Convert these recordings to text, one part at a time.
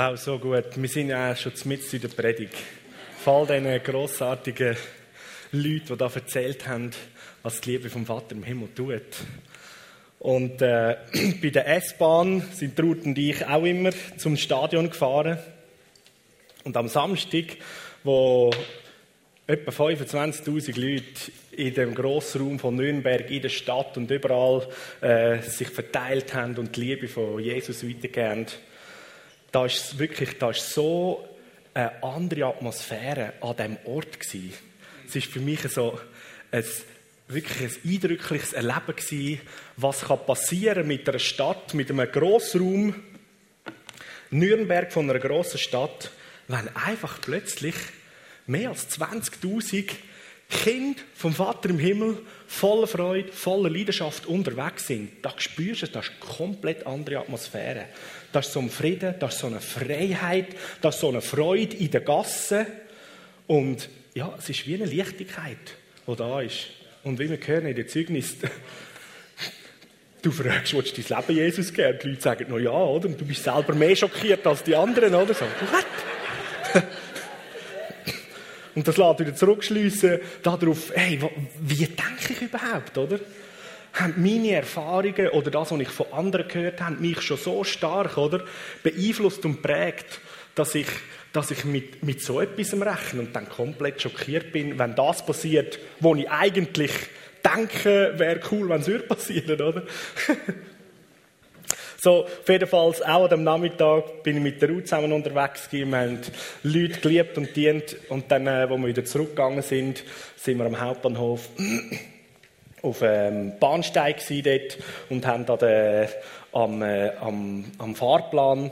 Wow, so gut. Wir sind ja schon mitten in der Predigt. Vor all diesen grossartigen Leuten, die da erzählt haben, was die Liebe vom Vater im Himmel tut. Und äh, bei der S-Bahn sind Ruth und ich auch immer zum Stadion gefahren. Und am Samstag, wo etwa 25.000 Leute in dem Grossraum von Nürnberg in der Stadt und überall äh, sich verteilt haben und die Liebe von Jesus weitergeben, da ist wirklich, da ist so eine andere Atmosphäre an diesem Ort gewesen. Es ist für mich so ein, wirklich ein eindrückliches Erleben gewesen, was kann passieren mit einer Stadt, mit einem Grossraum, Nürnberg von einer grossen Stadt, wenn einfach plötzlich mehr als 20.000 Kinder vom Vater im Himmel voller Freude, voller Leidenschaft unterwegs sind. Da spürst du, das ist eine komplett andere Atmosphäre. Das ist so ein Frieden, das ist so eine Freiheit, das ist so eine Freude in den Gassen. Und ja, es ist wie eine Leichtigkeit, die da ist. Und wie wir hören in den Zeugnis, du fragst, willst du dein Leben Jesus geben? Die Leute sagen noch ja, oder? Und du bist selber mehr schockiert als die anderen, oder? So, what? Und das lässt wieder zurückschliessen darauf, hey, wie denke ich überhaupt, oder? Haben meine Erfahrungen oder das, was ich von anderen gehört habe, mich schon so stark, oder? Beeinflusst und prägt, dass ich, dass ich mit, mit so etwas rechne und dann komplett schockiert bin, wenn das passiert, wo ich eigentlich denke, wäre cool, wenn es würde passieren, oder? So, auf jeden Fall, auch an dem Nachmittag bin ich mit der Ruth zusammen unterwegs gewesen. Wir haben Leute geliebt und dient. Und dann, äh, wo wir wieder zurückgegangen sind, sind wir am Hauptbahnhof auf dem ähm, Bahnsteig dort und haben da den, am, äh, am, am Fahrplan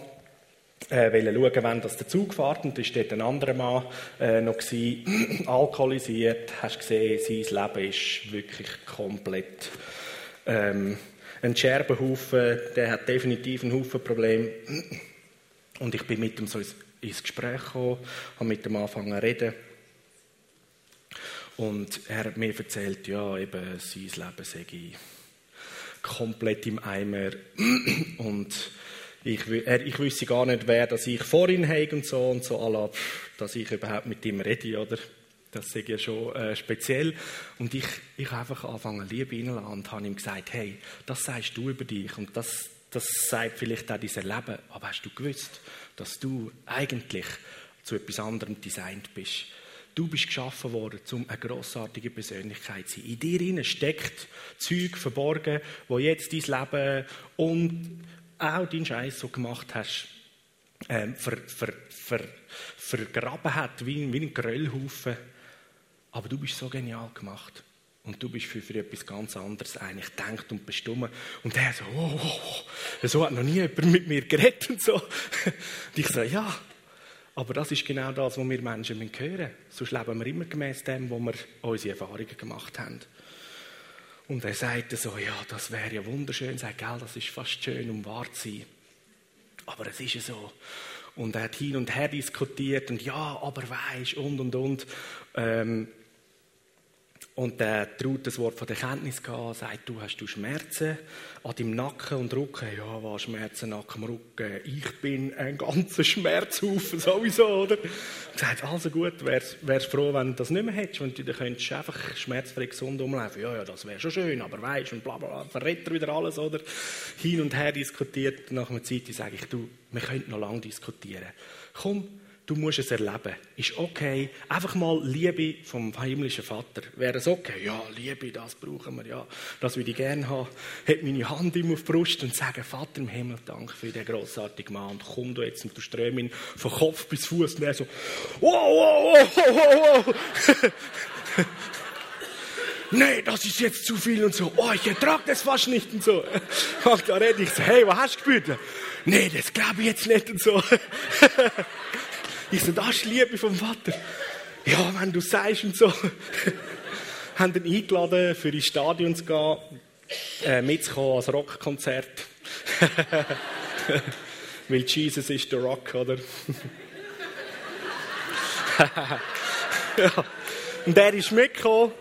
äh, wollen schauen, wann das der Zug fährt. Und da war dort ein anderer Mann äh, noch gewesen, alkoholisiert. Hast gesehen, sein Leben ist wirklich komplett ähm, ein Scherbenhaufen, der hat definitiv einen Haufen Probleme. Und ich bin mit ihm so ins Gespräch gekommen, habe mit ihm angefangen zu reden. Und er hat mir erzählt, ja, eben, sein Leben sei komplett im Eimer. Und ich, er, ich wüsste gar nicht, wer dass ich vor ihm habe und so und so, dass ich überhaupt mit ihm rede, oder? Das ist ja schon äh, speziell. Und ich, ich habe einfach angefangen, Liebe reinzulassen und habe ihm gesagt, hey, das sagst du über dich und das, das sagt vielleicht auch dein Leben. Aber hast du gewusst, dass du eigentlich zu etwas anderem designt bist? Du bist geschaffen worden, um eine grossartige Persönlichkeit zu sein. In dir steckt Zeug verborgen, wo jetzt dein Leben und auch deinen Scheiß so gemacht hast, ähm, ver, ver, ver, vergraben hat, wie, wie ein Gröllhaufen aber du bist so genial gemacht. Und du bist für, für etwas ganz anderes eigentlich denkt und bestimmt. Und er so, oh, oh, oh, so hat noch nie jemand mit mir geredet und so. Und ich so, ja, aber das ist genau das, was wir Menschen hören müssen. Sonst leben wir immer gemäß dem, wo wir unsere Erfahrungen gemacht haben. Und er sagte so, ja, das wäre ja wunderschön. Sagt, gell, das ist fast schön, um wahr zu sein. Aber es ist ja so. Und er hat hin und her diskutiert und ja, aber weisst und und und. Ähm, und der traut das Wort von der Kenntnis gehabt, sagt, du hast du Schmerzen an deinem Nacken und Rücken. Ja, was Schmerzen, Nacken, Rücken. Ich bin ein ganzer Schmerzhaufen sowieso, oder? Und sagt, also gut, wärst, froh, wenn du das nicht mehr hättest, wenn du dann könntest einfach schmerzfrei gesund umlaufen. Ja, ja, das wäre schon schön, aber weißt und bla, bla, bla, verrät er wieder alles, oder? Hin und her diskutiert. Nach einer Zeit sage ich, du, wir könnten noch lange diskutieren. Komm, du musst es erleben. Ist okay. Einfach mal Liebe vom himmlischen Vater. Wäre es okay? Ja, Liebe, das brauchen wir, ja. Das würde ich gerne haben. Hätte meine Hand ihm auf die Brust und sage, Vater im Himmel, danke für den grossartigen Mann. Und komm du jetzt und du strömst ihn von Kopf bis Fuß und er so, wow, wow, wow, wow, wow. nee, das ist jetzt zu viel und so. Oh, ich ertrage das fast nicht und so. Und da rede ich so, hey, was hast du gespürt? Nee, das glaube ich jetzt nicht und so. Ich so, das ist Liebe vom Vater. Ja, wenn du sagst und so. haben ihn eingeladen, für ins Stadion zu gehen, äh, mitzukommen als Rockkonzert. Weil Jesus ist der Rock, oder? ja. Und er ist mitgekommen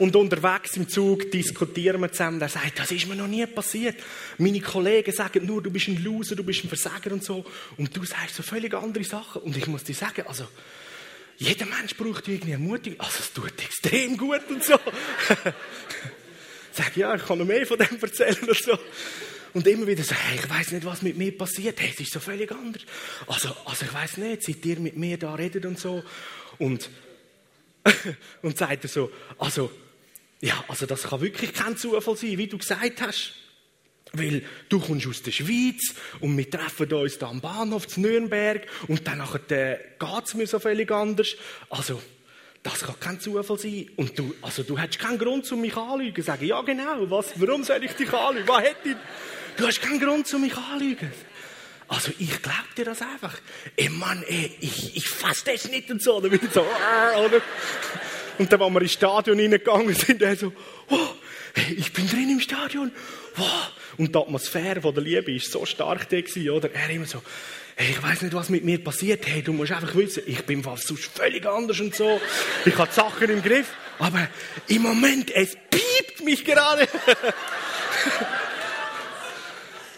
Und unterwegs im Zug diskutieren wir zusammen. Er sagt, das ist mir noch nie passiert. Meine Kollegen sagen nur, du bist ein Loser, du bist ein Versager und so. Und du sagst so völlig andere Sachen. Und ich muss dir sagen, also, jeder Mensch braucht irgendwie Ermutigung. Also, es tut extrem gut und so. Sag, ja, ich kann noch mehr von dem erzählen und so. Und immer wieder so, hey, ich weiß nicht, was mit mir passiert. Hey, es ist so völlig anders. Also, also ich weiß nicht, seit ihr mit mir da redet und so. Und, und sagt er so, also, ja, also das kann wirklich kein Zufall sein, wie du gesagt hast. Weil du kommst aus der Schweiz und wir treffen uns da am Bahnhof zu Nürnberg und dann nachher geht es mir so völlig anders. Also, das kann kein Zufall sein. Und du, also du hättest keinen Grund, um mich anzulügen. Sagen, ja genau, was, warum soll ich dich anlügen? Was hätte ich? Du hast keinen Grund, um mich anzulügen. Also ich glaube dir das einfach. Ey Mann, ey, ich, ich fasse das nicht und so. Oder wieder so, oder? Und dann, als wir ins Stadion reingegangen sind, er so, oh, ich bin drin im Stadion. Wow. Und die Atmosphäre von der Liebe war so stark da gewesen, oder? Er immer so, hey, ich weiß nicht, was mit mir passiert. Hey, du musst einfach wissen, ich bin fast sonst völlig anders und so. Ich habe Sachen im Griff. Aber im Moment, es piept mich gerade.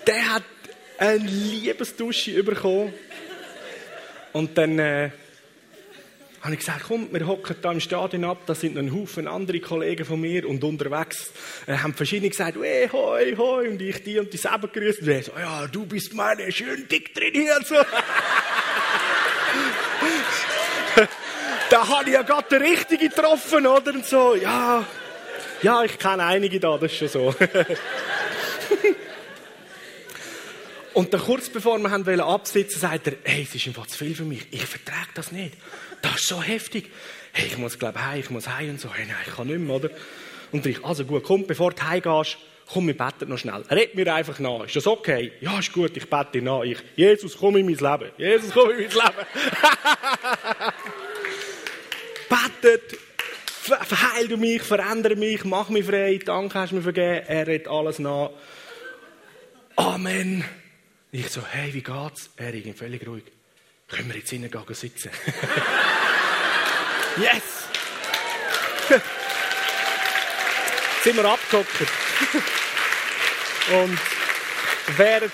Der hat eine Liebesdusche bekommen. Und dann, äh, habe ich gesagt, komm, wir hocken da im Stadion ab, da sind ein Haufen andere Kollegen von mir und unterwegs äh, haben verschiedene gesagt, hey, hoi, hoi, und ich die und die selber grüßt. Und ich so, ja, du bist meine schön dick drin hier. So. da habe ich ja gerade den Richtigen getroffen, oder? Und so, ja, ja, ich kenne einige da, das ist schon so. Und dann kurz bevor wir haben absitzen sagt er, hey, es ist einfach zu viel für mich. Ich vertrage das nicht. Das ist so heftig. Hey, ich muss, glaube heim, ich muss heim und so. Hey, nein, ich kann nicht mehr, oder? Und ich, also gut, komm, bevor du heimgehst, komm, wir beten noch schnell. Red mir einfach nach. Ist das okay? Ja, ist gut, ich bete nach. Ich, Jesus, komm in mein Leben. Jesus, komm in mein Leben. Betet, verheil du mich, verändere mich, mach mich frei, danke hast du mir vergeben, er redet alles nach. Amen. Ich so, hey, wie geht's? Er ist völlig ruhig. Können wir jetzt innen gehen sitzen? yes! sind wir abgehockt. Und während,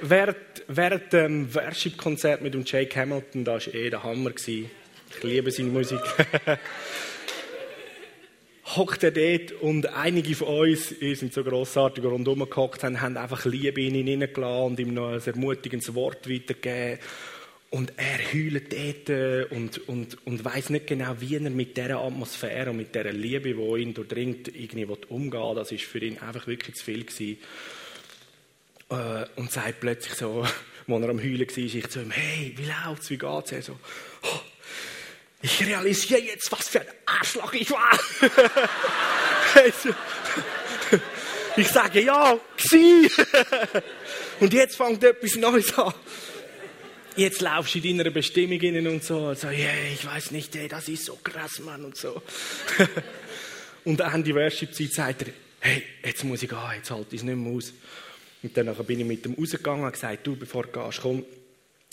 während, während dem Worship-Konzert mit dem Jake Hamilton, da war eh der Hammer. Ich liebe seine Musik. hockt er dort und einige von uns, ihr sind so grossartig rundherum gehockt, haben, haben einfach Liebe in ihn hineingelassen und ihm noch ein ermutigendes Wort weitergegeben. Und er heult dort und, und, und weiss nicht genau, wie er mit dieser Atmosphäre und mit dieser Liebe, die ihn durchdringt, irgendwie umgehen Das war für ihn einfach wirklich zu viel. Gewesen. Äh, und sagt plötzlich so, als er am Heulen war, ich zu ihm, hey, wie läuft's, wie geht's? Er so, oh, ich realisiere jetzt, was für ein Arschloch ich war. ich sage ja, sie. Und jetzt fängt etwas Neues an. Jetzt laufst du in deiner Bestimmung innen und so. Und so, yeah, ich weiß nicht, ey, das ist so krass, Mann, und so. und Ende Worship-Zeit sagt er, hey, jetzt muss ich gehen, jetzt halte ich es nicht mehr aus. Und dann bin ich mit ihm rausgegangen und gesagt, du, bevor du gehst, komm,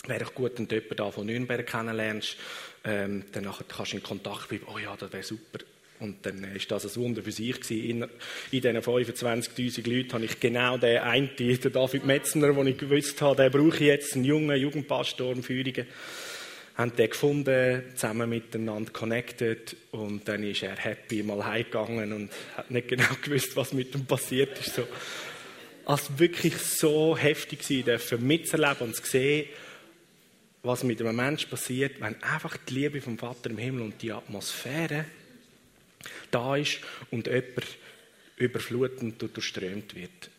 wäre doch gut, wenn du jemanden von Nürnberg kennenlernst. Ähm, dann kannst du in Kontakt bleiben. Oh ja, das wäre super. Und dann ist das ein Wunder für sich. In, in diesen 25.000 Leuten habe ich genau den einen, den David Metzner, den ich gewusst habe, den brauche ich jetzt, einen jungen Jugendpastor in Führungen. Haben den gefunden, zusammen miteinander connected und dann ist er happy mal heimgegangen und hat nicht genau gewusst, was mit ihm passiert ist. So, als wirklich so heftig war, mitzuerleben und zu sehen, was mit einem Menschen passiert, wenn einfach die Liebe vom Vater im Himmel und die Atmosphäre da ist und jemand überflutend und durchströmt wird.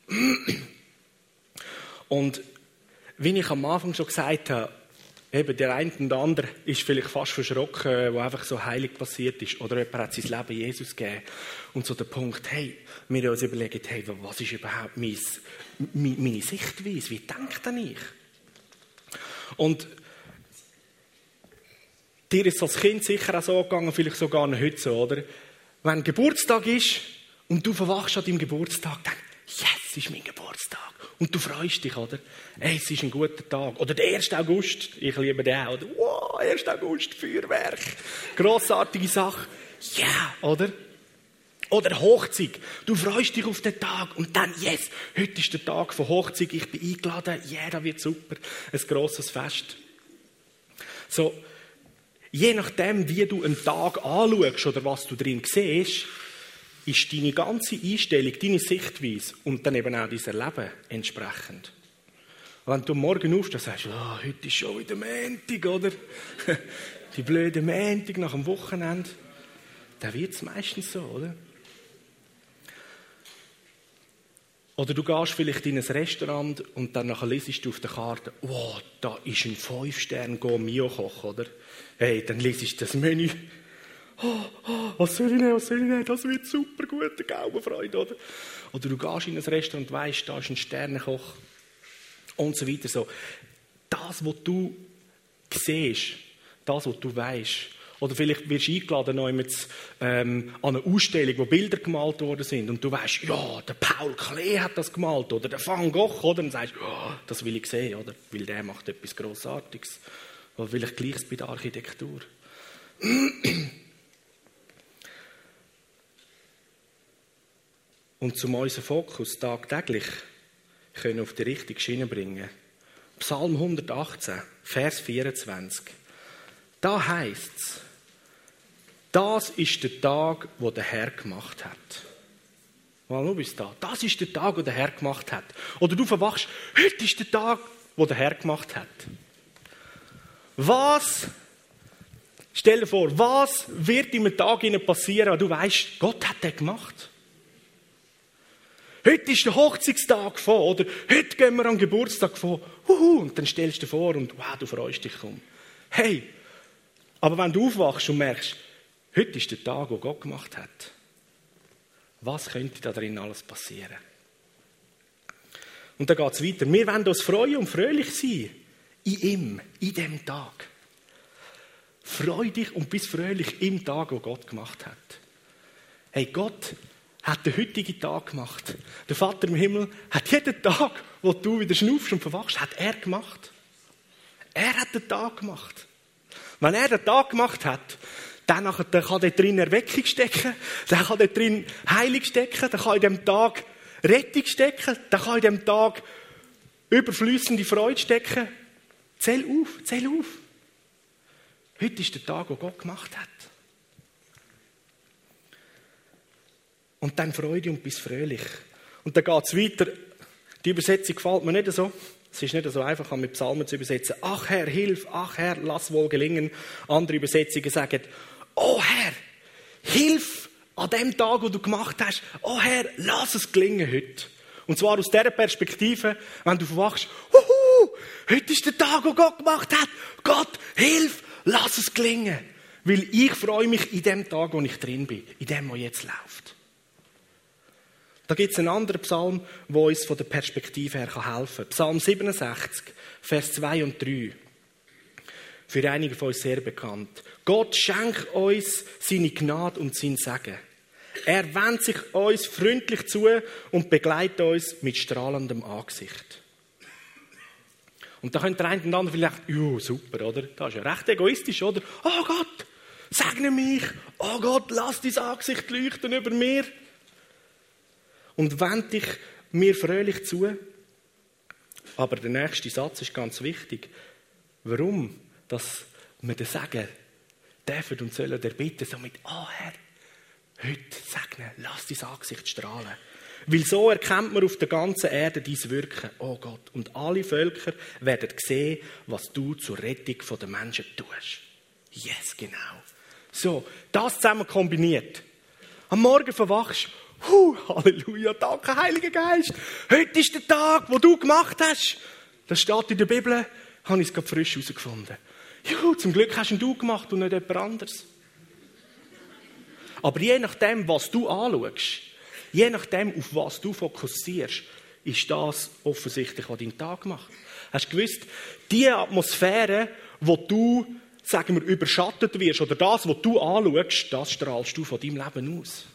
Und wie ich am Anfang schon gesagt habe, eben der eine und der andere ist vielleicht fast verschrocken, wo einfach so heilig passiert ist. Oder jemand hat sein Leben Jesus gegeben. Und so der Punkt, hey, wir uns überlegen, hey, was ist überhaupt meine, meine Sichtweise? Wie denkt denn ich? Und Dir ist als Kind sicher auch so gegangen, vielleicht sogar noch heute so, oder? Wenn Geburtstag ist und du verwachst an deinem Geburtstag, dann, yes, es ist mein Geburtstag. Und du freust dich, oder? Ey, es ist ein guter Tag. Oder der 1. August, ich liebe den auch? Wow, 1. August, Feuerwerk. Grossartige Sache. Ja, yeah, oder? Oder Hochzeit. Du freust dich auf den Tag und dann, yes, heute ist der Tag von Hochzeit, ich bin eingeladen, ja, yeah, da wird super. Ein grosses Fest. So, je nachdem, wie du einen Tag anschaust oder was du drin siehst, ist deine ganze Einstellung, deine Sichtweise und dann eben auch dein Leben entsprechend. Wenn du morgen aufstehst, sagst du, oh, heute ist schon wieder Montag, oder? Die blöde Montag nach dem Wochenende. Dann wird es meistens so, oder? Oder du gehst vielleicht in ein Restaurant und dann liest du auf der Karte, wow, da ist ein 5-Stern-Go-Mio-Koch, oder? Hey, dann liest du das Menü. Oh, oh, was soll ich nehmen, was soll ich nehmen? Das wird super gut, eine Gaumenfreude, oder? Oder du gehst in ein Restaurant und weißt, da ist ein Sternenkoch und so weiter. So. Das, was du siehst, das, was du weißt, oder vielleicht wirst du eingeladen noch ähm, an eine Ausstellung, wo Bilder gemalt worden sind und du weißt, ja, der Paul Klee hat das gemalt oder der Van Gogh, oder? Und sagst, oh, das will ich sehen, oder? Weil der macht etwas Grossartiges. Oder vielleicht gleiches bei der Architektur. Und zum unseren Fokus tagtäglich können auf die richtige Schiene bringen. Psalm 118, Vers 24. Da heißt es, das ist der Tag, wo der Herr gemacht hat. Mal nur bis da. Das ist der Tag, wo der Herr gemacht hat. Oder du verwachst, heute ist der Tag, wo der Herr gemacht hat. Was, stell dir vor, was wird in einem Tag passieren, wenn du weißt, Gott hat den gemacht? Heute ist der Hochzeitstag von, oder heute gehen wir am Geburtstag von, Huhu, und dann stellst du dir vor und wow, du freust dich um. Hey, aber wenn du aufwachst und merkst, Heute ist der Tag, wo Gott gemacht hat. Was könnte da drin alles passieren? Und dann geht es weiter. Wir wollen uns freuen und fröhlich sein. In ihm, in dem Tag. Freu dich und bist fröhlich im Tag, wo Gott gemacht hat. Hey, Gott hat den heutigen Tag gemacht. Der Vater im Himmel hat jeden Tag, wo du wieder schnaufst und verwachst, hat er gemacht. Er hat den Tag gemacht. Wenn er den Tag gemacht hat, dann kann dort drin Erweckung stecken, dann kann dort drin Heilung stecken, dann kann in dem Tag Rettung stecken, dann kann in dem Tag überflüssende Freude stecken. Zähl auf, zähl auf. Heute ist der Tag, wo Gott gemacht hat. Und dann Freude und bist fröhlich. Und dann geht es weiter. Die Übersetzung gefällt mir nicht so. Es ist nicht so einfach, mit Psalmen zu übersetzen. Ach Herr, hilf, ach Herr, lass wohl gelingen. Andere Übersetzungen sagen, oh Herr, hilf an dem Tag, wo du gemacht hast. Oh Herr, lass es gelingen heute. Und zwar aus dieser Perspektive, wenn du verwachst, Huhu, heute ist der Tag, wo Gott gemacht hat. Gott, hilf, lass es gelingen. Weil ich freue mich in dem Tag, wo ich drin bin, in dem, was jetzt läuft. Da gibt es einen anderen Psalm, der uns von der Perspektive her helfen kann. Psalm 67, Vers 2 und 3 für einige von uns sehr bekannt. Gott schenkt uns seine Gnade und sein Segen. Er wendet sich uns freundlich zu und begleitet uns mit strahlendem Angesicht. Und da könnte der eine und andere vielleicht, ja, super, oder? Das ist ja recht egoistisch, oder? Oh Gott, segne mich. Oh Gott, lass dein Angesicht leuchten über mir. Und wend dich mir fröhlich zu. Aber der nächste Satz ist ganz wichtig. Warum? Dass wir den Segen dürfen und sollen erbitten, so mit, oh Herr, heute segnen, lass dein Angesicht strahlen. Weil so erkennt man auf der ganzen Erde dein Wirken, oh Gott. Und alle Völker werden sehen, was du zur Rettung der Menschen tust. Yes, genau. So, das zusammen kombiniert. Am Morgen verwachst, Huh, Halleluja, danke, Heiliger Geist. Heute ist der Tag, wo du gemacht hast. Das steht in der Bibel, habe ich es gerade frisch herausgefunden. Juhu, zum Glück hast du gemacht und nicht jemand anderes. Aber je nachdem, was du anschaust, je nachdem, auf was du fokussierst, ist das offensichtlich, was dein Tag macht. Hast du gewusst, die Atmosphäre, wo du, sagen wir, überschattet wirst, oder das, was du anschaust, das strahlst du von deinem Leben aus.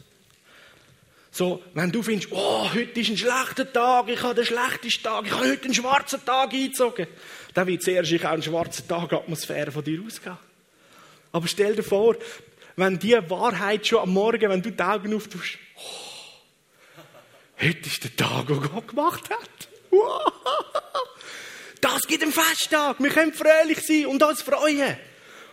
So, wenn du findest, oh, heute ist ein schlechter Tag, ich habe den schlechtesten Tag, ich habe heute einen schwarzen Tag eingezogen, dann wird zuerst auch eine schwarze Tagatmosphäre von dir ausgehen. Aber stell dir vor, wenn die Wahrheit schon am Morgen, wenn du die Augen auftust, oh, heute ist der Tag, den Gott gemacht hat. Das gibt einen Festtag. Wir können fröhlich sein und uns freuen.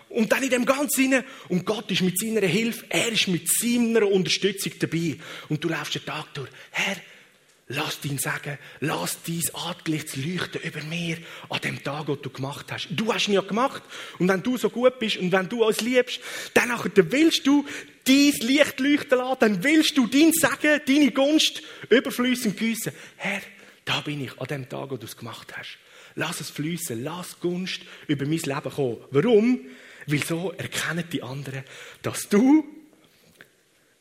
Und dann in dem Ganzen und Gott ist mit seiner Hilfe, er ist mit seiner Unterstützung dabei. Und du läufst den Tag durch. Herr, Lass ihn sagen, lass dein Angesicht leuchten über mir an dem Tag, den du gemacht hast. Du hast ihn ja gemacht. Und wenn du so gut bist und wenn du uns liebst, dann willst du dein Licht leuchten lassen, dann willst du dein Sagen, deine Gunst überfließend gießen. Herr, da bin ich an dem Tag, wo du es gemacht hast. Lass es fließen, lass Gunst über mein Leben kommen. Warum? Weil so erkennen die anderen, dass du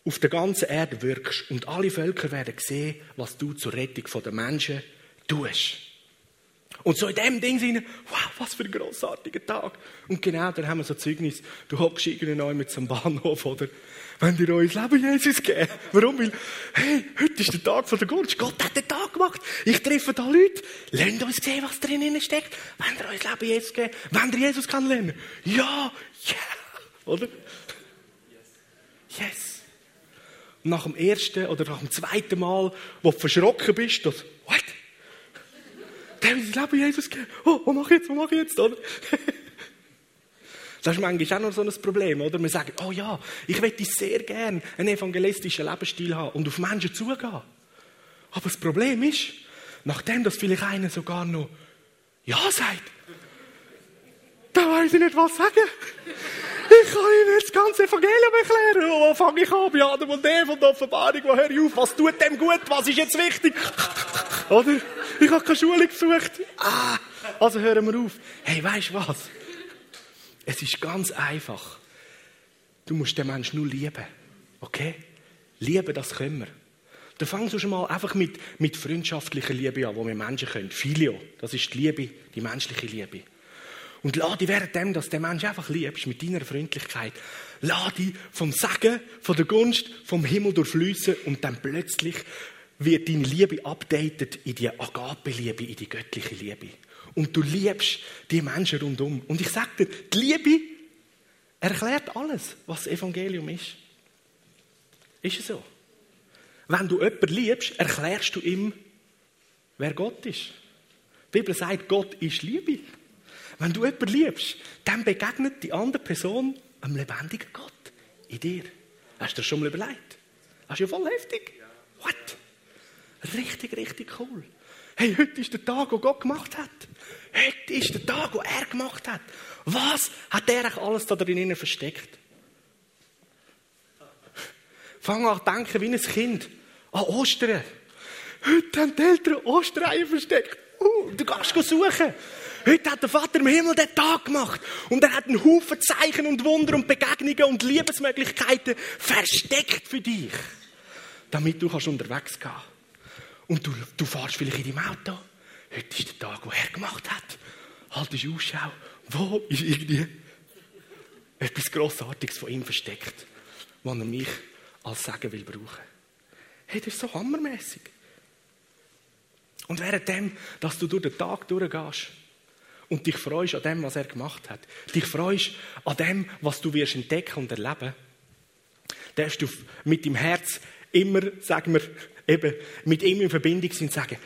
auf der ganzen Erde wirkst und alle Völker werden sehen, was du zur Rettung der Menschen tust. Und so in dem Ding sind, wow, was für ein grossartiger Tag. Und genau, dann haben wir so Zeugnis. Du hockst irgendwie mit zum Bahnhof, oder? Wenn dir euer Leben Jesus geben. Warum? Weil, hey, heute ist der Tag von der Gunst. Gott hat den Tag gemacht. Ich treffe da Leute. Lernt uns sehen, was drinnen steckt. Wenn ihr euch Leben Jesus geben. Wenn ihr Jesus kennenlernen. Ja, ja. Yeah. Oder? Yes nach dem ersten oder nach dem zweiten Mal, wo du verschrocken bist, dass, what? Der will Leben Jesus geben. Oh, was mache ich jetzt, was mache ich jetzt, oder? Das ist manchmal auch noch so ein Problem, oder? Wir sagen, oh ja, ich möchte sehr gerne einen evangelistischen Lebensstil haben und auf Menschen zugehen. Aber das Problem ist, nachdem das vielleicht einer sogar noch Ja sagt, da weiß ich nicht, was sagen. Ich kann Ihnen das ganze Evangelium erklären. Wo fange ich an? Bei Adam und Eva und der Offenbarung. Wo höre ich auf? Was tut dem gut? Was ist jetzt wichtig? Oder? Ich habe keine Schule gesucht. Ah, also hören wir auf. Hey, weißt du was? Es ist ganz einfach. Du musst den Menschen nur lieben. Okay? Lieben, das können wir. Dann fangst du schon mal einfach mit, mit freundschaftlicher Liebe an, wo wir Menschen können. Filio, das ist die Liebe, die menschliche Liebe. Und lade dich während dem, dass der Mensch einfach liebst, mit deiner Freundlichkeit, lade dich vom Segen, von der Gunst, vom Himmel durchfließen und dann plötzlich wird deine Liebe updated in die Agape-Liebe, in die göttliche Liebe. Und du liebst die Menschen rundum. Und ich sage dir, die Liebe erklärt alles, was das Evangelium ist. Ist es so? Wenn du jemanden liebst, erklärst du ihm, wer Gott ist. Die Bibel sagt, Gott ist Liebe. Wenn du jemanden liebst, dann begegnet die andere Person einem lebendigen Gott in dir. Hast du das schon mal überlegt? Das ist ja voll heftig. What? Richtig, richtig cool. Hey, heute ist der Tag, wo Gott gemacht hat. Heute ist der Tag, wo er gemacht hat. Was hat er alles da drinnen versteckt? Fang an zu denken wie ein Kind. An Ostern. Heute haben die Eltern Ostereier versteckt. Uh, du gehst suchen. Heute hat der Vater im Himmel den Tag gemacht. Und er hat einen Haufen Zeichen und Wunder und Begegnungen und Liebesmöglichkeiten versteckt für dich. Damit du kannst unterwegs gehen Und du, du fährst vielleicht in deinem Auto. Heute ist der Tag, wo er gemacht hat. Haltest Ausschau. Wo ist irgendwie etwas Grossartiges von ihm versteckt, was er mich als Segen will brauchen. Hey, das ist so hammermäßig. Und währenddem, dass du durch den Tag durchgehst, und dich freust an dem, was er gemacht hat, dich freust an dem, was du wirst entdecken und erleben, darfst du mit dem Herz immer, sagen wir, eben mit ihm in Verbindung sein und sagen,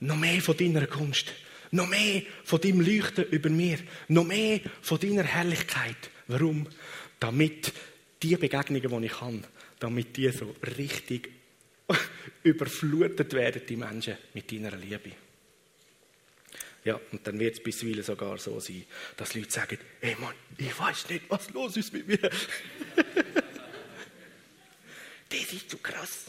noch mehr von deiner Kunst, noch mehr von deinem Leuchten über mir, noch mehr von deiner Herrlichkeit. Warum? Damit die Begegnungen, die ich habe, damit die so richtig überflutet werden, die Menschen, mit deiner Liebe. Ja, und dann wird es bisweilen sogar so sein, dass Leute sagen, hey Mann, ich weiß nicht, was los ist mit mir. das ist zu krass.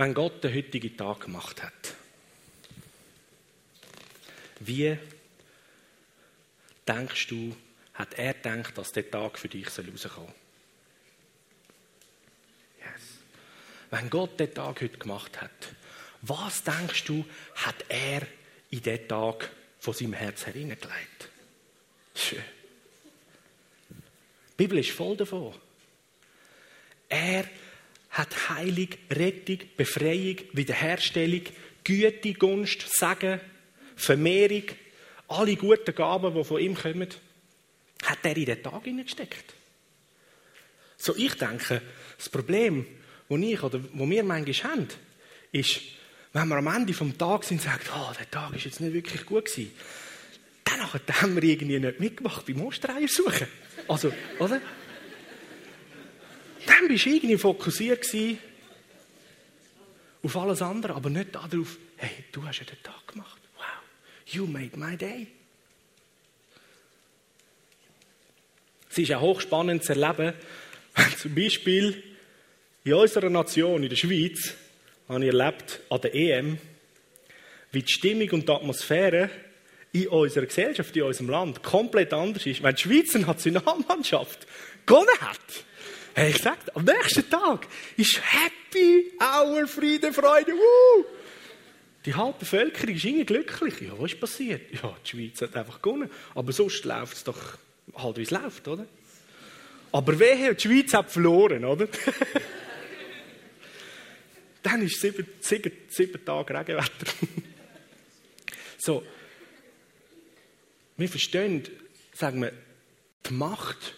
Wenn Gott den heutigen Tag gemacht hat, wie denkst du, hat er gedacht, dass der Tag für dich rauskommen soll. Yes. Wenn Gott den Tag heute gemacht hat, was denkst du, hat er in den Tag von seinem Herz hereingelegt? Schön. Die Bibel ist voll davon. Er hat Heilung, Rettung, Befreiung, Wiederherstellung, Güte, Gunst, Segen, Vermehrung, alle guten Gaben, die von ihm kommen, hat er in den Tag hineingesteckt. So, ich denke, das Problem, das ich oder wo wir manchmal haben, ist, wenn wir am Ende des Tages sind und sagen, oh, der Tag ist jetzt nicht wirklich gut gewesen, dann haben wir irgendwie nicht mitgemacht beim Ostereier suchen. Also, oder? Dann bist du irgendwie fokussiert auf alles andere, aber nicht darauf, hey, du hast ja den Tag gemacht. Wow, you made my day. Es ist auch hochspannend zu erleben, wenn zum Beispiel in unserer Nation, in der Schweiz, habe ich erlebt, an der EM, wie die Stimmung und die Atmosphäre in unserer Gesellschaft, in unserem Land komplett anders ist. Wenn die Schweizer Nationalmannschaft gewonnen hat, Hey, ich sag, am nächsten Tag ist Happy Hour, Friede, Freude, woo! Die halbe Bevölkerung ist irgendwie glücklich. Ja, was ist passiert? Ja, die Schweiz hat einfach gewonnen. Aber sonst läuft es doch halt, wie es läuft, oder? Aber wehe, die Schweiz hat verloren, oder? Dann ist sieben, sieben, sieben Tage Regenwetter. so. Wir verstehen, sagen wir, die Macht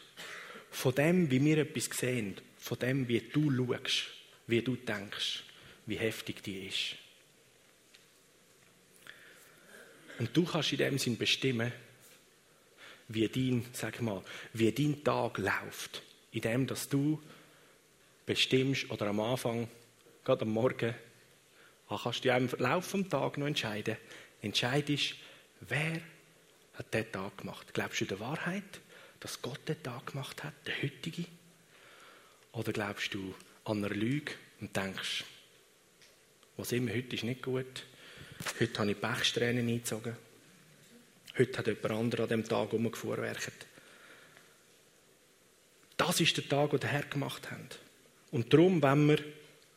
von dem, wie wir etwas sehen, von dem, wie du schaust, wie du denkst, wie heftig die ist. Und du kannst in dem Sinn bestimmen, wie dein, sag mal, wie dein Tag läuft. In dem, dass du bestimmst oder am Anfang, gerade am Morgen, kannst du im Laufe des Tages noch entscheiden. Entscheidest, wer hat diesen Tag gemacht? Glaubst du der Wahrheit? Dass Gott den Tag gemacht hat, den heutigen? Oder glaubst du an eine Lüge und denkst, was immer, heute ist nicht gut, heute habe ich Pechstränen eingezogen, heute hat jemand anderes an diesem Tag umgefuhrwerket. Das ist der Tag, den der Herr gemacht hat. Und darum, wenn wir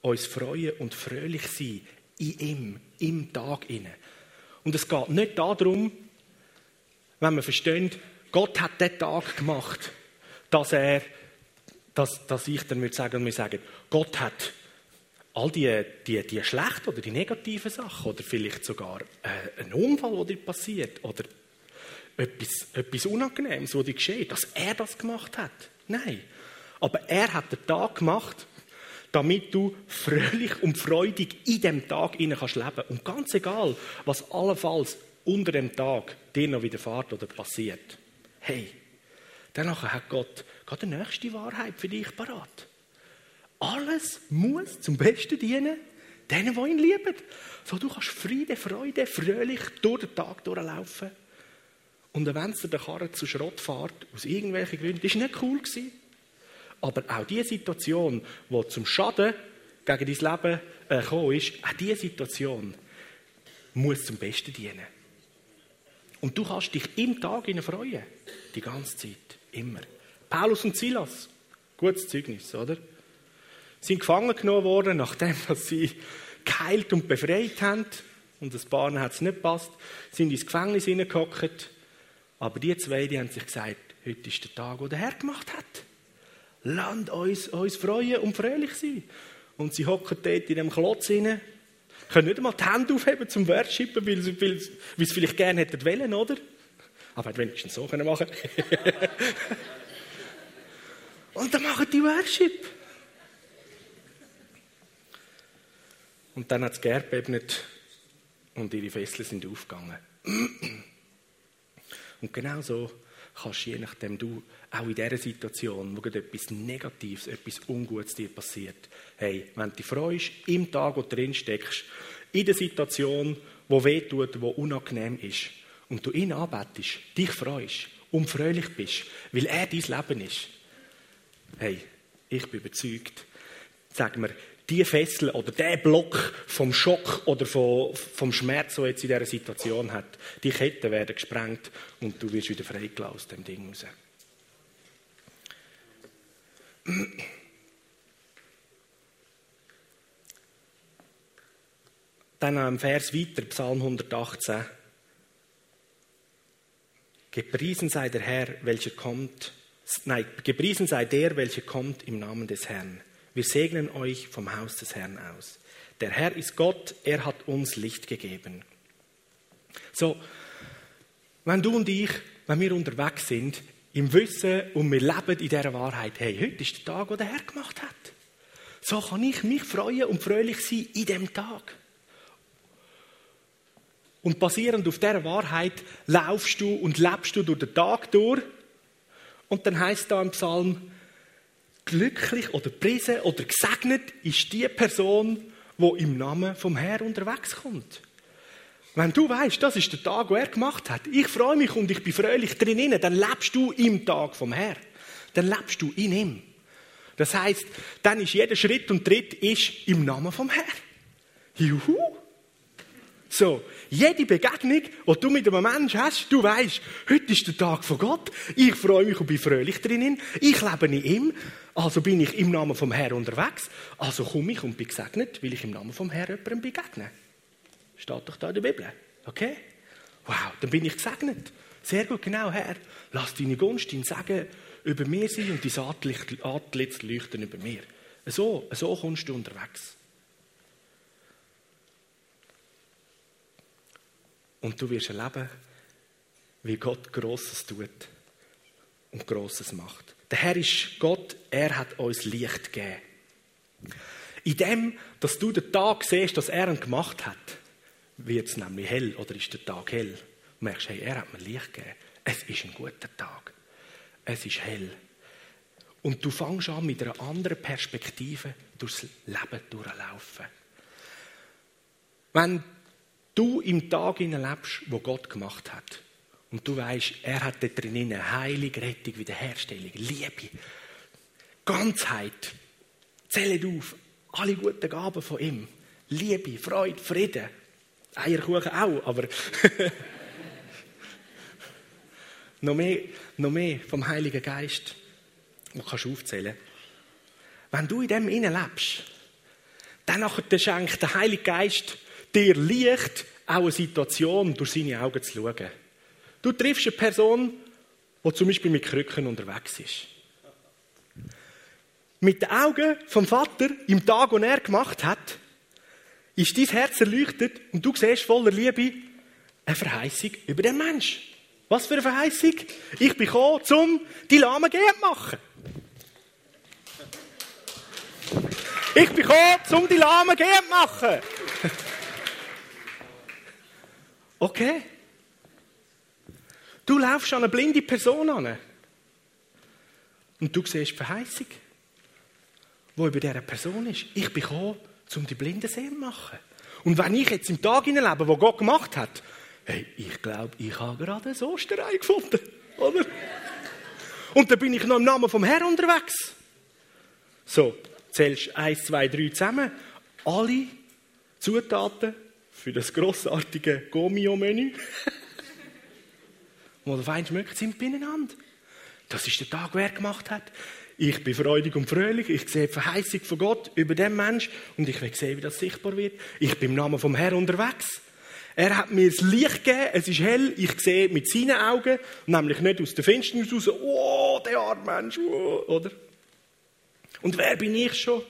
uns freuen und fröhlich sein in ihm, im Tag. Und es geht nicht darum, wenn wir verstehen, Gott hat den Tag gemacht, dass er, dass, dass ich dann würde sagen, wir sagen, Gott hat all die, die, die schlechten oder die negativen Sachen oder vielleicht sogar äh, einen Unfall, der dir passiert oder etwas, etwas Unangenehmes, was dir geschieht, dass er das gemacht hat. Nein. Aber er hat den Tag gemacht, damit du fröhlich und freudig in dem Tag leben kannst. Und ganz egal, was allenfalls unter dem Tag dir noch widerfährt oder passiert. Hey, danach hat Gott gerade die nächste Wahrheit für dich parat. Alles muss zum Besten dienen, denen, die ihn lieben. So, du kannst Friede, Freude, fröhlich durch den Tag durchlaufen. Und wenn es der Karre zu Schrott fährt, aus irgendwelchen Gründen, das war nicht cool. Gewesen. Aber auch diese Situation, die zum Schaden gegen dein Leben äh, gekommen ist, auch diese Situation muss zum Besten dienen. Und du kannst dich im Tag freuen. Die ganze Zeit. Immer. Paulus und Silas. Gutes Zeugnis, oder? Sind gefangen genommen worden, nachdem sie geheilt und befreit haben. Und ein paar hat es nicht gepasst. Sind ins Gefängnis hineingehockt. Aber die zwei, die haben sich gesagt, heute ist der Tag, wo der Herr gemacht hat. Lasst uns, uns freuen und fröhlich sein. Und sie hocken dort in dem Klotz hinein können nicht einmal die Hände aufheben zum Worshipen, weil sie, weil, weil sie vielleicht gerne hätten wollen, oder? Aber hätte wenigstens so können machen Und dann machen die Worship. Und dann hat es geerbebnet und ihre Fesseln sind aufgegangen. Und genau so kannst je nachdem du auch in dieser Situation, wo etwas Negatives, etwas Ungutes dir passiert, hey, wenn du dich freust, im Tag, wo du drin steckst, in der Situation, wo weh tut, wo unangenehm ist, und du ihn anbetest, dich freust und fröhlich bist, weil er dein Leben ist, hey, ich bin überzeugt, sagen wir, die Fessel oder der Block vom Schock oder vom, vom Schmerz, den jetzt in dieser Situation hat, die Ketten werden gesprengt und du wirst wieder freigelassen aus dem Ding raus. Dann am Vers weiter, Psalm 118. Gepriesen sei der Herr, welcher kommt, nein, gepriesen sei der, welcher kommt im Namen des Herrn. Wir segnen euch vom Haus des Herrn aus. Der Herr ist Gott, er hat uns Licht gegeben. So, wenn du und ich, wenn wir unterwegs sind, im Wissen und wir leben in dieser Wahrheit, hey, heute ist der Tag, den der Herr gemacht hat. So kann ich mich freuen und fröhlich sein in dem Tag. Und basierend auf dieser Wahrheit laufst du und lebst du durch den Tag durch. Und dann heißt da im Psalm, glücklich oder priesen oder gesegnet ist die Person, wo im Namen vom Herrn unterwegs kommt. Wenn du weißt, das ist der Tag, wo er gemacht hat, ich freue mich und ich bin fröhlich drinnen, dann lebst du im Tag vom Herrn. Dann lebst du in ihm. Das heißt, dann ist jeder Schritt und Tritt ist im Namen vom Herrn. Juhu! So, jede Begegnung, die du mit einem Menschen hast, du weißt, heute ist der Tag von Gott. Ich freue mich und bin fröhlich drinnen. Ich lebe in ihm. Also bin ich im Namen vom Herrn unterwegs. Also komme ich und bin gesegnet, weil ich im Namen vom Herrn jemandem begegne. Steht doch da in der Bibel. Okay? Wow, dann bin ich gesegnet. Sehr gut, genau, Herr. Lass deine Gunst, dein Segen über mir sein und dein Antlitz leuchten über mir. So, so kommst du unterwegs. Und du wirst erleben, wie Gott Grosses tut und Grosses macht. Der Herr ist Gott, er hat uns Licht gegeben. In dem, dass du den Tag siehst, dass er ihn gemacht hat, wird es nämlich hell oder ist der Tag hell. Du merkst, hey, er hat mir Licht gegeben. Es ist ein guter Tag. Es ist hell. Und du fängst an, mit einer anderen Perspektive durchs Leben durchlaufen. Wenn du im Tag lebst, wo Gott gemacht hat, und du weißt, er hat da drinnen Heilig, Rettung, Wiederherstellung, Liebe, Ganzheit, zählt auf, alle guten Gaben von ihm. Liebe, Freude, Frieden, Eierkuchen auch, aber noch, mehr, noch mehr vom Heiligen Geist, wo kannst du aufzählen. Wenn du in dem innen lebst, dann schenkt der Heilige Geist dir Licht, auch eine Situation durch seine Augen zu schauen. Du triffst eine Person, die zum Beispiel mit Krücken unterwegs ist. Mit den Augen vom Vater im Tag, den er gemacht hat, ist dein Herz erleuchtet und du siehst voller Liebe eine Verheißung über den Mensch. Was für eine Verheißung? Ich bin gekommen, um die Lahmen gehen zu machen. Ich bin gekommen, um die Lahmen gehen zu machen. Okay. Du laufst an eine blinde Person an. Und du siehst die Verheißung, die über dieser Person ist. Ich bin gekommen, um die Blinden sehen zu machen. Und wenn ich jetzt im Tag lebe, wo Gott gemacht hat, hey, ich glaube, ich habe gerade ein Osterei gefunden, oder? Und dann bin ich noch im Namen vom Herrn unterwegs. So, zählst eins, zwei, drei zusammen. Alle Zutaten für das grossartige Gomio-Menü. Wo der Wein schmeckt, sind beieinander. Das ist der Tag, wer gemacht hat. Ich bin freudig und fröhlich. Ich sehe die Verheißung von Gott über den Mensch und ich will sehen, wie das sichtbar wird. Ich bin im Namen vom Herrn unterwegs. Er hat mir das Licht gegeben, es ist hell, ich sehe mit seinen Augen, nämlich nicht aus der Finsternis raus, oh, der arme Mensch, oh, oder? Und wer bin ich schon?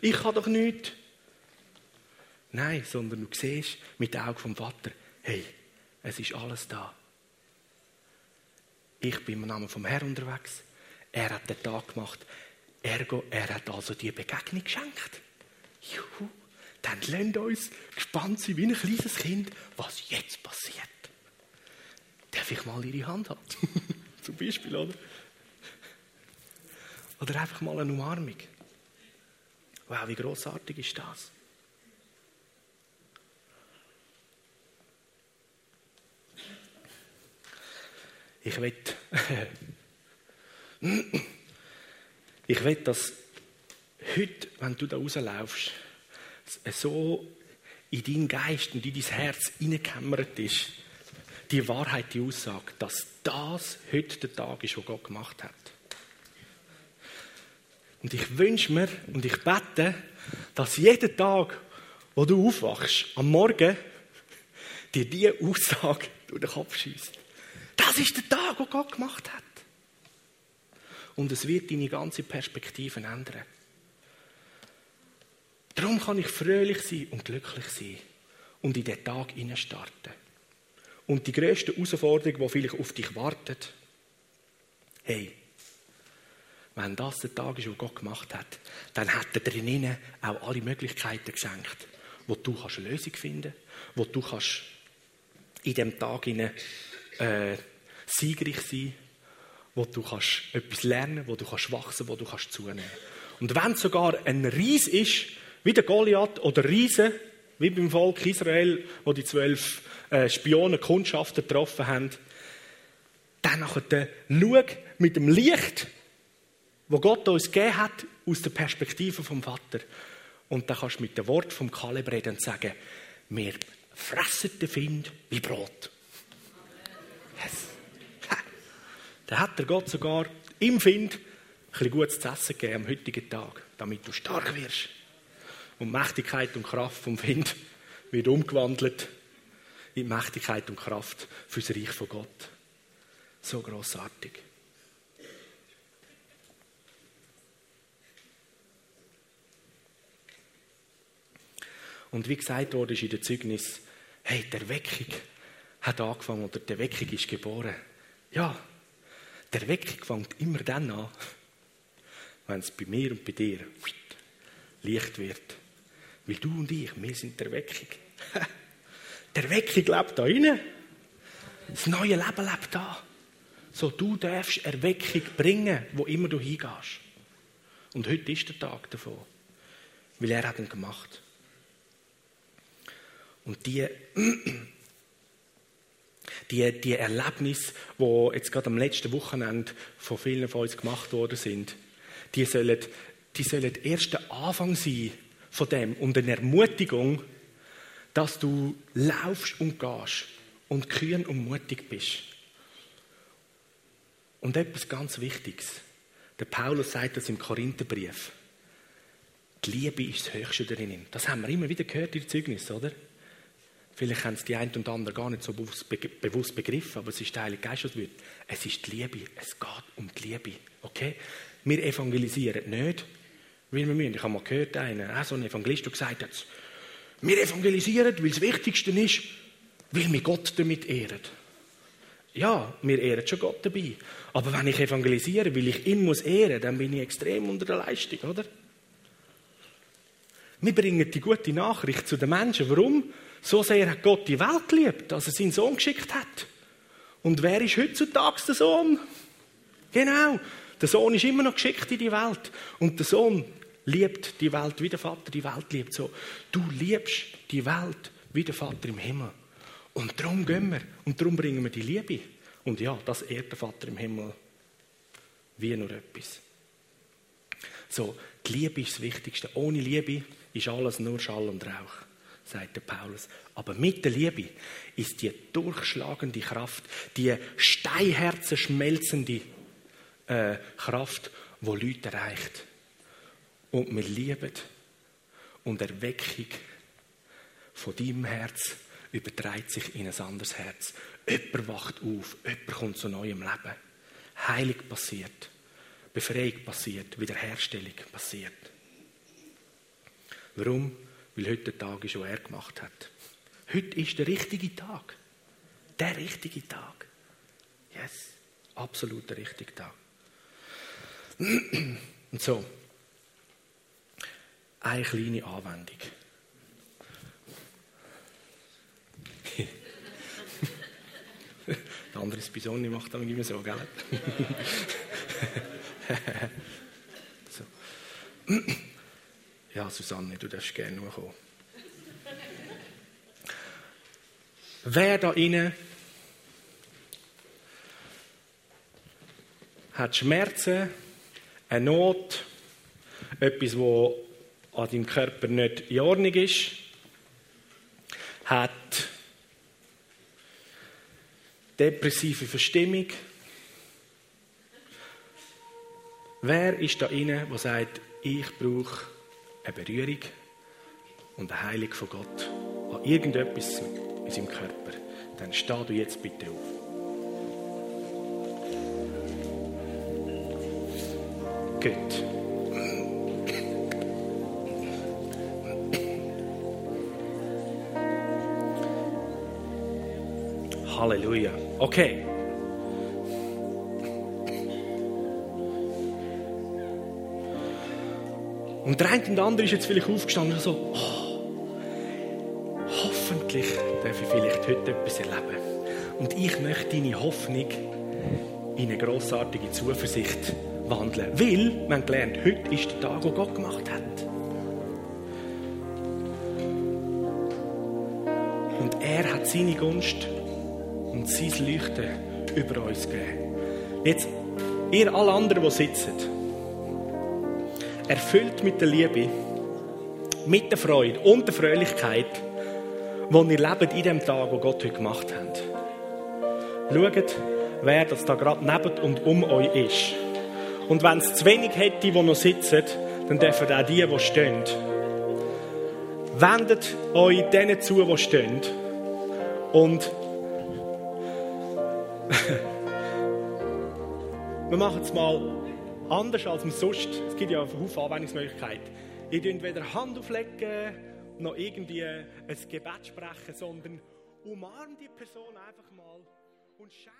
Ich habe doch nichts. Nein, sondern du siehst mit den Augen vom Vater, hey, es ist alles da. Ich bin im Namen vom Herrn unterwegs. Er hat den Tag gemacht. Ergo, er hat also die Begegnung geschenkt. Juhu. Dann lernt uns gespannt sein wie ein kleines Kind, was jetzt passiert. Darf ich mal ihre Hand haben? Zum Beispiel, oder? Oder einfach mal eine Umarmung. Wow, wie großartig ist das? Ich will, ich will, dass heute, wenn du da rauslaufst, so in deinen Geist und in dein Herz hineingekämmert ist, die Wahrheit, die Aussage, dass das heute der Tag ist, wo Gott gemacht hat. Und ich wünsche mir und ich bete, dass jeden Tag, wo du aufwachst, am Morgen, dir diese Aussage durch den Kopf schießt. Das ist der Tag, den Gott gemacht hat. Und es wird deine ganze Perspektive ändern. Darum kann ich fröhlich sein und glücklich sein und in den Tag starten. Und die grösste Herausforderung, die vielleicht auf dich wartet, hey, wenn das der Tag ist, den Gott gemacht hat, dann hat er drinnen auch alle Möglichkeiten geschenkt, wo du kannst eine Lösung finden wo du kannst in diesem Tag hinein, äh, siegreich sein wo du kannst etwas lernen wo du kannst wachsen wo du kannst zunehmen Und wenn es sogar ein Ries ist, wie der Goliath oder Riese, wie beim Volk Israel, wo die zwölf äh, Spionen Kundschafter getroffen haben, dann schau mit dem Licht, wo Gott uns gegeben hat, aus der Perspektive vom Vater. Und dann kannst du mit dem Wort vom Kaleb reden und sagen, wir fressen den Find wie Brot. Yes. Dann hat der Gott sogar im Find ein bisschen gutes zu essen gegeben am heutigen Tag, damit du stark wirst. Und Mächtigkeit und Kraft vom Find wird umgewandelt in Mächtigkeit und Kraft fürs Reich von Gott. So großartig. Und wie gesagt wurde in der Zeugnis, hey, der Weckung hat angefangen oder der Weckung ist geboren. Ja, der Weckung fängt immer dann an, wenn es bei mir und bei dir Licht wird. Weil du und ich, wir sind der Weckung. der Weckung lebt da innen. Das neue Leben lebt da. So, du darfst Erweckung bringen, wo immer du hingehst. Und heute ist der Tag davon. Weil er hat ihn gemacht. Und die, die, die Erlebnisse, die jetzt gerade am letzten Wochenende von vielen von uns gemacht worden sind, die sollen, die sollen erst der Anfang sein von dem und eine Ermutigung, dass du laufst und gehst und kühn und mutig bist. Und etwas ganz Wichtiges. Der Paulus sagt das im Korintherbrief. Die Liebe ist das Höchste darin. Das haben wir immer wieder gehört in den Zeugnissen, oder? Vielleicht haben es die einen und anderen gar nicht so bewusst begriffen, aber es ist der Heilige Geist, was wird. Es ist die Liebe. Es geht um die Liebe. Okay? Wir evangelisieren nicht, weil wir müssen. Ich habe mal gehört, einen, so ein Evangelist, der gesagt hat, wir evangelisieren, weil das Wichtigste ist, weil wir Gott damit ehren. Ja, wir ehren schon Gott dabei. Aber wenn ich evangelisiere, weil ich ihn muss ehren, dann bin ich extrem unter der Leistung, oder? Wir bringen die gute Nachricht zu den Menschen. Warum? So sehr hat Gott die Welt geliebt, dass er seinen Sohn geschickt hat. Und wer ist heutzutage der Sohn? Genau. Der Sohn ist immer noch geschickt in die Welt. Und der Sohn liebt die Welt, wie der Vater die Welt liebt. So, du liebst die Welt wie der Vater im Himmel. Und darum gehen wir. Und darum bringen wir die Liebe. Und ja, das ehrt der Vater im Himmel wie nur etwas. So, die Liebe ist das Wichtigste. Ohne Liebe ist alles nur Schall und Rauch sagt der Paulus. Aber mit der Liebe ist die durchschlagende Kraft, die Steinherzen schmelzende äh, Kraft, wo Leute erreicht. Und wir lieben und Erweckung von deinem Herz überträgt sich in ein anderes Herz. Jemand wacht auf, jemand kommt zu neuem Leben. Heilig passiert, Befreiung passiert, Wiederherstellung passiert. Warum? Weil heute der Tag ist, den er gemacht hat. Heute ist der richtige Tag. Der richtige Tag. Yes. Absolut der richtige Tag. Und so. Eine kleine Anwendung. Der andere Bisoni macht dann immer so, gell? so. Ja, Susanne, du darfst gerne noch kommen. Wer da inne hat Schmerzen, eine Not, etwas, wo an deinem Körper nicht in Ordnung ist, hat depressive Verstimmung. Wer ist da inne, der sagt, ich brauche eine Berührung und eine Heilung von Gott an irgendetwas in seinem Körper, dann steh du jetzt bitte auf. Gut. Halleluja. Okay. Und der eine und der andere ist jetzt vielleicht aufgestanden und so, oh, hoffentlich darf ich vielleicht heute etwas erleben. Und ich möchte deine Hoffnung in eine grossartige Zuversicht wandeln. Weil, wir haben gelernt, heute ist der Tag, den Gott gemacht hat. Und er hat seine Gunst und sein Leuchten über uns gegeben. Jetzt, ihr alle anderen, die sitzen, erfüllt mit der Liebe, mit der Freude und der Fröhlichkeit, die ihr lebt in dem Tag, wo Gott heute gemacht hat. Schaut, wer das da gerade neben und um euch ist. Und wenn es zu wenig hätte, die noch sitzen, dann dürfen auch die, die stehen. Wendet euch denen zu, die stehen. Und wir machen es mal anders als sonst. Es gibt ja Haufen Anwendungsmöglichkeiten. Ihr dürft weder Hand auflegen, noch irgendwie ein Gebet sprechen, sondern umarmt die Person einfach mal und schenkt